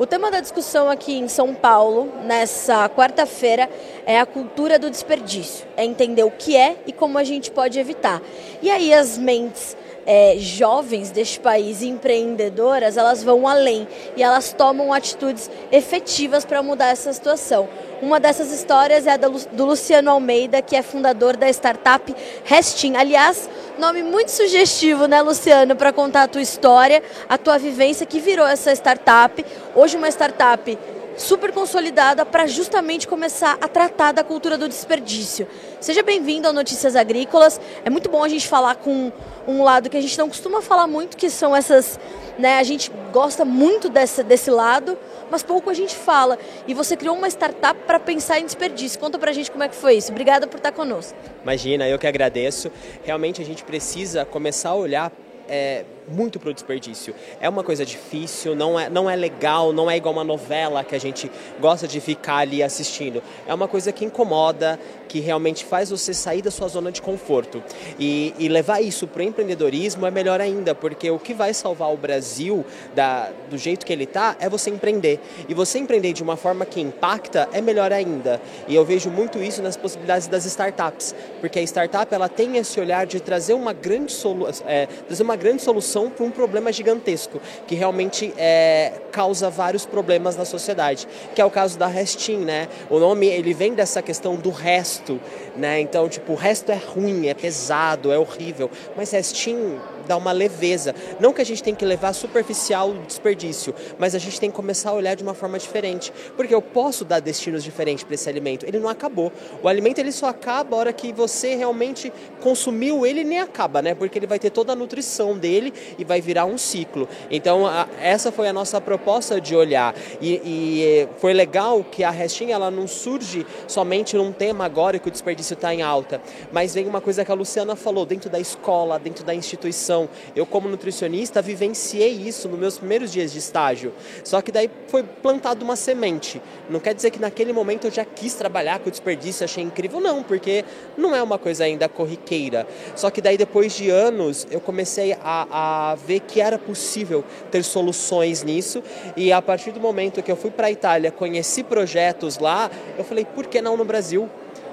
O tema da discussão aqui em São Paulo, nessa quarta-feira, é a cultura do desperdício. É entender o que é e como a gente pode evitar. E aí as mentes é, jovens deste país, empreendedoras, elas vão além e elas tomam atitudes efetivas para mudar essa situação. Uma dessas histórias é a do Luciano Almeida, que é fundador da startup Restin. Aliás, nome muito sugestivo, né, Luciano, para contar a tua história, a tua vivência que virou essa startup. Hoje uma startup super consolidada para justamente começar a tratar da cultura do desperdício. Seja bem-vindo ao Notícias Agrícolas. É muito bom a gente falar com um lado que a gente não costuma falar muito, que são essas, né, a gente gosta muito desse, desse lado, mas pouco a gente fala. E você criou uma startup para pensar em desperdício. Conta para a gente como é que foi isso. Obrigada por estar conosco. Imagina, eu que agradeço. Realmente a gente precisa começar a olhar é, muito para o desperdício. É uma coisa difícil, não é, não é legal, não é igual uma novela que a gente gosta de ficar ali assistindo. É uma coisa que incomoda, que realmente faz você sair da sua zona de conforto. E, e levar isso para o empreendedorismo é melhor ainda, porque o que vai salvar o Brasil da, do jeito que ele está é você empreender. E você empreender de uma forma que impacta é melhor ainda. E eu vejo muito isso nas possibilidades das startups, porque a startup ela tem esse olhar de trazer uma grande, solu é, trazer uma grande solução solução para um problema gigantesco, que realmente é, causa vários problemas na sociedade, que é o caso da Restin, né? O nome, ele vem dessa questão do resto, né? Então, tipo, o resto é ruim, é pesado, é horrível, mas Restin dá uma leveza. Não que a gente tem que levar superficial o desperdício, mas a gente tem que começar a olhar de uma forma diferente, porque eu posso dar destinos diferentes para esse alimento. Ele não acabou. O alimento ele só acaba a hora que você realmente consumiu ele nem acaba, né? Porque ele vai ter toda a nutrição dele e vai virar um ciclo. Então, a, essa foi a nossa proposta de olhar. E, e foi legal que a restinha ela não surge somente num tema agora que o desperdício está em alta, mas vem uma coisa que a Luciana falou, dentro da escola, dentro da instituição. Eu, como nutricionista, vivenciei isso nos meus primeiros dias de estágio. Só que daí foi plantada uma semente. Não quer dizer que naquele momento eu já quis trabalhar com desperdício, achei incrível, não, porque não é uma coisa ainda corriqueira. Só que daí, depois de anos, eu comecei a a ver que era possível ter soluções nisso. E a partir do momento que eu fui para a Itália, conheci projetos lá, eu falei, por que não no Brasil?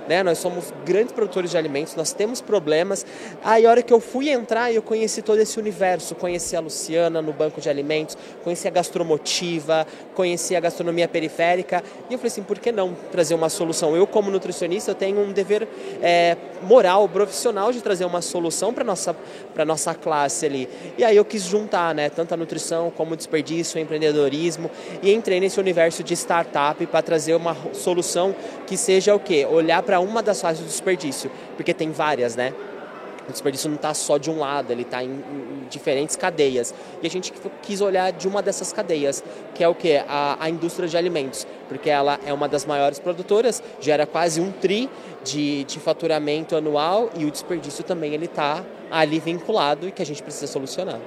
Né? Nós somos grandes produtores de alimentos, nós temos problemas. Aí a hora que eu fui entrar, eu conheci todo esse universo, conheci a Luciana no banco de alimentos, conheci a gastromotiva, conheci a gastronomia periférica e eu falei assim, por que não trazer uma solução? Eu como nutricionista eu tenho um dever é, moral, profissional de trazer uma solução para nossa para nossa classe ali. E aí eu quis juntar, né, tanto a nutrição como o desperdício, o empreendedorismo e entrei nesse universo de startup para trazer uma solução que seja o quê? Olhar para uma das fases do desperdício, porque tem várias, né? O desperdício não está só de um lado, ele está em, em, diferentes cadeias. E a gente quis olhar de uma dessas cadeias, que é o que? A, a, indústria de alimentos, porque ela é uma das maiores produtoras, gera quase um tri de, de faturamento anual e o desperdício também ele está ali vinculado e que a gente precisa solucionar.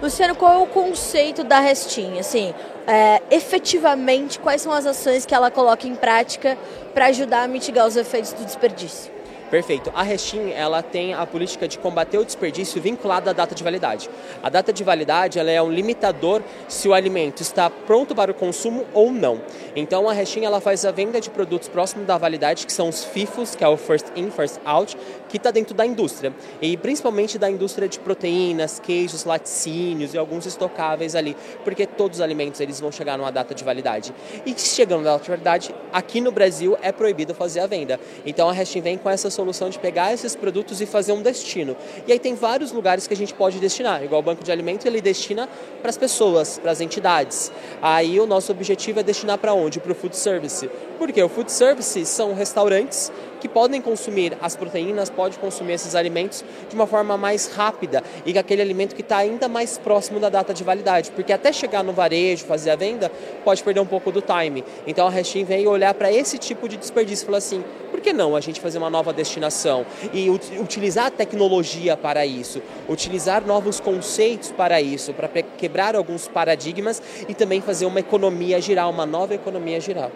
Luciano, qual é o conceito da Restinha? Assim, é, efetivamente, quais são as ações que ela coloca em prática para ajudar a mitigar os efeitos do desperdício? Perfeito. A Restin, ela tem a política de combater o desperdício vinculada à data de validade. A data de validade, ela é um limitador se o alimento está pronto para o consumo ou não. Então a Restin, ela faz a venda de produtos próximos da validade, que são os FIFOs, que é o First In, First Out, que está dentro da indústria. E principalmente da indústria de proteínas, queijos, laticínios e alguns estocáveis ali, porque todos os alimentos eles vão chegar numa data de validade. E chegando na data de validade, aqui no Brasil é proibido fazer a venda. Então a Restin vem com essas solução de pegar esses produtos e fazer um destino. E aí tem vários lugares que a gente pode destinar, igual o banco de alimentos, ele destina para as pessoas, para as entidades. Aí o nosso objetivo é destinar para onde? Para o food service. Porque o food service são restaurantes que podem consumir as proteínas, pode consumir esses alimentos de uma forma mais rápida e que aquele alimento que está ainda mais próximo da data de validade, porque até chegar no varejo, fazer a venda, pode perder um pouco do time. Então a Restin vem olhar para esse tipo de desperdício e assim, por que não a gente fazer uma nova destinação e utilizar a tecnologia para isso, utilizar novos conceitos para isso, para quebrar alguns paradigmas e também fazer uma economia girar, uma nova economia girar.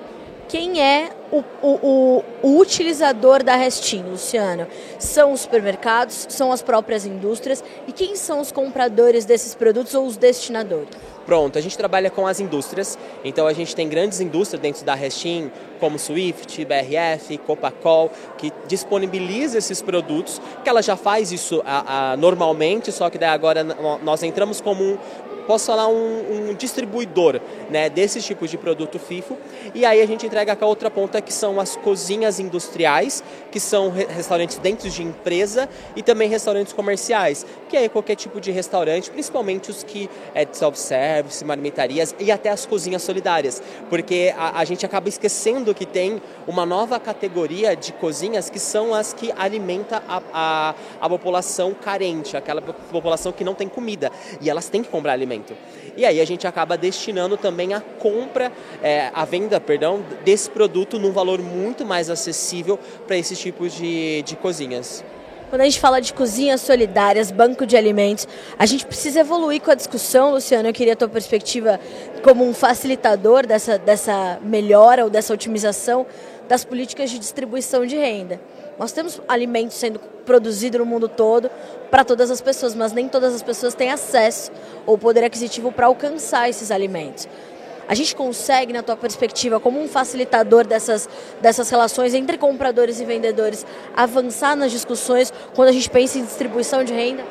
Quem é o, o, o, utilizador da Restin, Luciano? São os supermercados, são as próprias indústrias e quem são os compradores desses produtos ou os destinadores? Pronto, a gente trabalha com as indústrias, então a gente tem grandes indústrias dentro da Restin, como Swift, BRF, Copacol, que disponibiliza esses produtos, que ela já faz isso a, a, normalmente, só que daí agora nós entramos como um, posso falar, um, um, distribuidor né, desses tipos de produto FIFO. E aí a gente entrega com a outra ponta, que são as cozinhas industriais, que são restaurantes dentro de empresa e também restaurantes comerciais, que é qualquer tipo de restaurante, principalmente os que é de self-service, marmitarias e até as cozinhas solidárias, porque a, a gente acaba esquecendo que tem uma nova categoria de cozinhas que são as que alimenta a, a, a população carente, aquela população que não tem comida, e elas têm que comprar alimento E aí a gente acaba destinando também a compra, é, a venda, perdão, desse produto num valor muito mais acessível para esses tipos de, de cozinhas. Quando a gente fala de cozinhas solidárias, banco de alimentos, a gente precisa evoluir com a discussão, Luciano. Eu queria a tua perspectiva como um facilitador dessa, dessa melhora ou dessa otimização das políticas de distribuição de renda. Nós temos alimentos sendo produzidos no mundo todo para todas as pessoas, mas nem todas as pessoas têm acesso ou poder aquisitivo para alcançar esses alimentos. A gente consegue, na tua perspectiva, como um facilitador dessas, dessas relações entre compradores e vendedores, avançar nas discussões quando a gente pensa em distribuição de renda?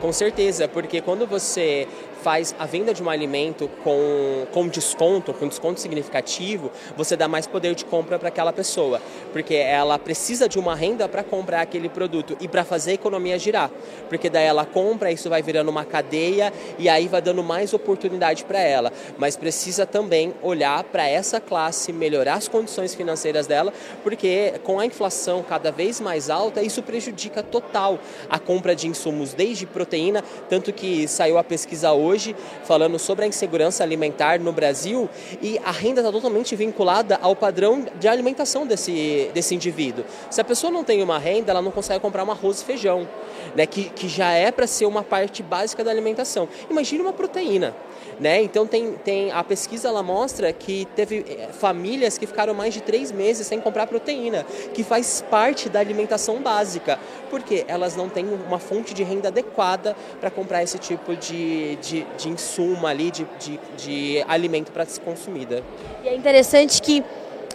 Com certeza, porque quando você faz a venda de um alimento com, com desconto, com desconto significativo, você dá mais poder de compra para aquela pessoa, porque ela precisa de uma renda para comprar aquele produto e para fazer a economia girar, porque daí ela compra, isso vai virando uma cadeia e aí vai dando mais oportunidade para ela, mas precisa também olhar para essa classe, melhorar as condições financeiras dela, porque com a inflação cada vez mais alta, isso prejudica total a compra de insumos, desde proteína, tanto que saiu a pesquisa hoje hoje falando sobre a insegurança alimentar no Brasil e a renda está totalmente vinculada ao padrão de alimentação desse, desse indivíduo. Se a pessoa não tem uma renda, ela não consegue comprar um arroz e feijão, né, que, que já é para ser uma parte básica da alimentação. Imagine uma proteína. Né? Então tem, tem a pesquisa ela mostra que teve eh, famílias que ficaram mais de três meses sem comprar proteína, que faz parte da alimentação básica, porque elas não têm uma fonte de renda adequada para comprar esse tipo de, de, de insumo ali, de, de, de alimento para ser consumida. E é interessante que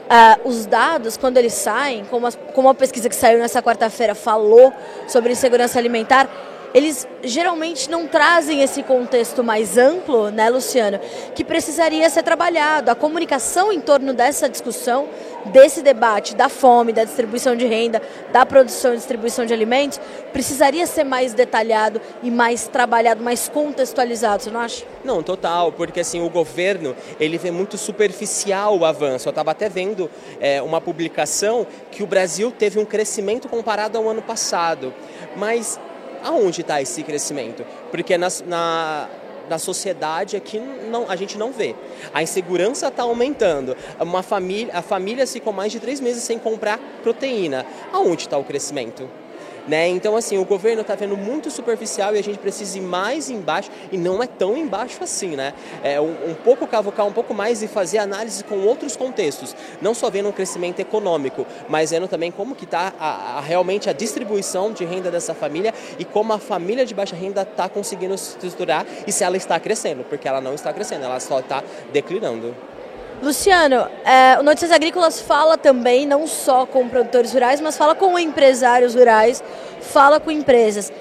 Uh, os dados, quando eles saem, como a, como a pesquisa que saiu nessa quarta-feira falou sobre insegurança alimentar, eles geralmente não trazem esse contexto mais amplo, né, Luciano, que precisaria ser trabalhado. A comunicação em torno dessa discussão, desse debate da fome, da distribuição de renda, da produção e distribuição de alimentos, precisaria ser mais detalhado e mais trabalhado, mais contextualizado, você não acha? Não, total, porque assim, o governo, ele vê muito superficial o avanço. Eu estava até vendo é, uma publicação que o Brasil teve um crescimento comparado ao ano passado, mas aonde está esse crescimento? Porque na, na, na sociedade aqui não, a gente não vê. A insegurança está aumentando. Uma família, a família ficou mais de três meses sem comprar proteína. Aonde está o crescimento? Né? Então, assim, o governo está vendo muito superficial e a gente precisa ir mais embaixo, e não é tão embaixo assim, né? É um, um pouco cavocar um pouco mais e fazer análise com outros contextos, não só vendo um crescimento econômico, mas vendo também como que está realmente a distribuição de renda dessa família e como a família de baixa renda está conseguindo se estruturar e se ela está crescendo, porque ela não está crescendo, ela só está declinando. Luciano, é, o Notícias Agrícolas fala também não só com produtores rurais, mas fala com empresários rurais, fala com empresas.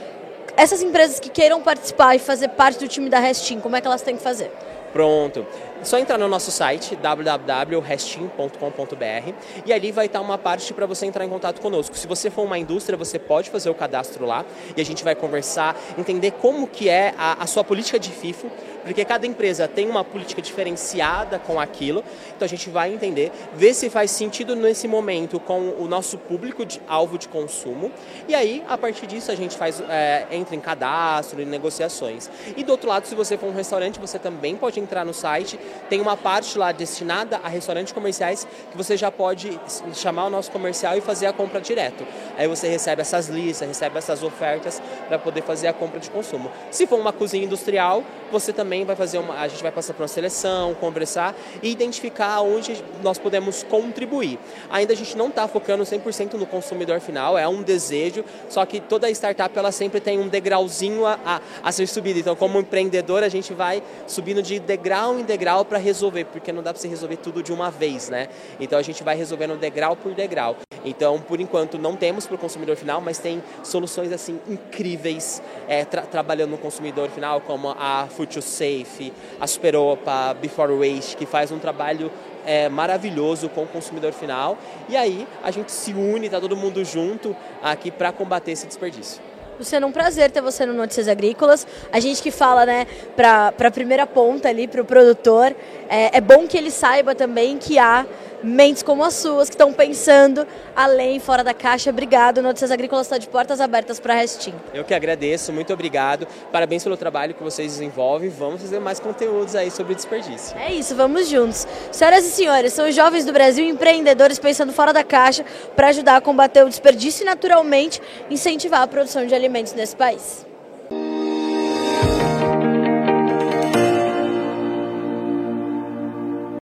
Essas empresas que queiram participar e fazer parte do time da Restin, como é que elas têm que fazer? Pronto. Só entrar no nosso site www.restin.com.br e ali vai estar uma parte para você entrar em contato conosco. Se você for uma indústria, você pode fazer o cadastro lá e a gente vai conversar, entender como que é a, a sua política de FIFO, porque cada empresa tem uma política diferenciada com aquilo. Então a gente vai entender, ver se faz sentido nesse momento com o nosso público de alvo de consumo. E aí, a partir disso, a gente faz é, entra em cadastro, em negociações. E do outro lado, se você for um restaurante, você também pode entrar no site tem uma parte lá destinada a restaurantes comerciais que você já pode chamar o nosso comercial e fazer a compra direto. Aí você recebe essas listas, recebe essas ofertas para poder fazer a compra de consumo. Se for uma cozinha industrial, você também vai fazer uma, a gente vai passar por uma seleção, conversar e identificar onde nós podemos contribuir. Ainda a gente não está focando 100% no consumidor final, é um desejo, só que toda startup ela sempre tem um degrauzinho a, a, a ser subido. Então, como empreendedor, a gente vai subindo de degrau em degrau para resolver, porque não dá para você resolver tudo de uma vez, né? Então a gente vai resolvendo degrau por degrau. Então, por enquanto, não temos para o consumidor final, mas tem soluções assim incríveis é, tra trabalhando no consumidor final, como a Food Safe, a Superopa, Before Waste, que faz um trabalho é, maravilhoso com o consumidor final. E aí a gente se une, está todo mundo junto aqui para combater esse desperdício. Luciano, um prazer ter você no Notícias Agrícolas. A gente que fala, né, para a primeira ponta ali, para o produtor, é, é bom que ele saiba também que há mentes como as suas que estão pensando além, fora da caixa. Obrigado. Notícias Agrícolas está de portas abertas para a Restim. Eu que agradeço, muito obrigado. Parabéns pelo trabalho que vocês desenvolvem. Vamos fazer mais conteúdos aí sobre desperdício. É isso, vamos juntos. Senhoras e senhores, são os jovens do Brasil empreendedores pensando fora da caixa para ajudar a combater o desperdício e, naturalmente, incentivar a produção de alimentos nesse país.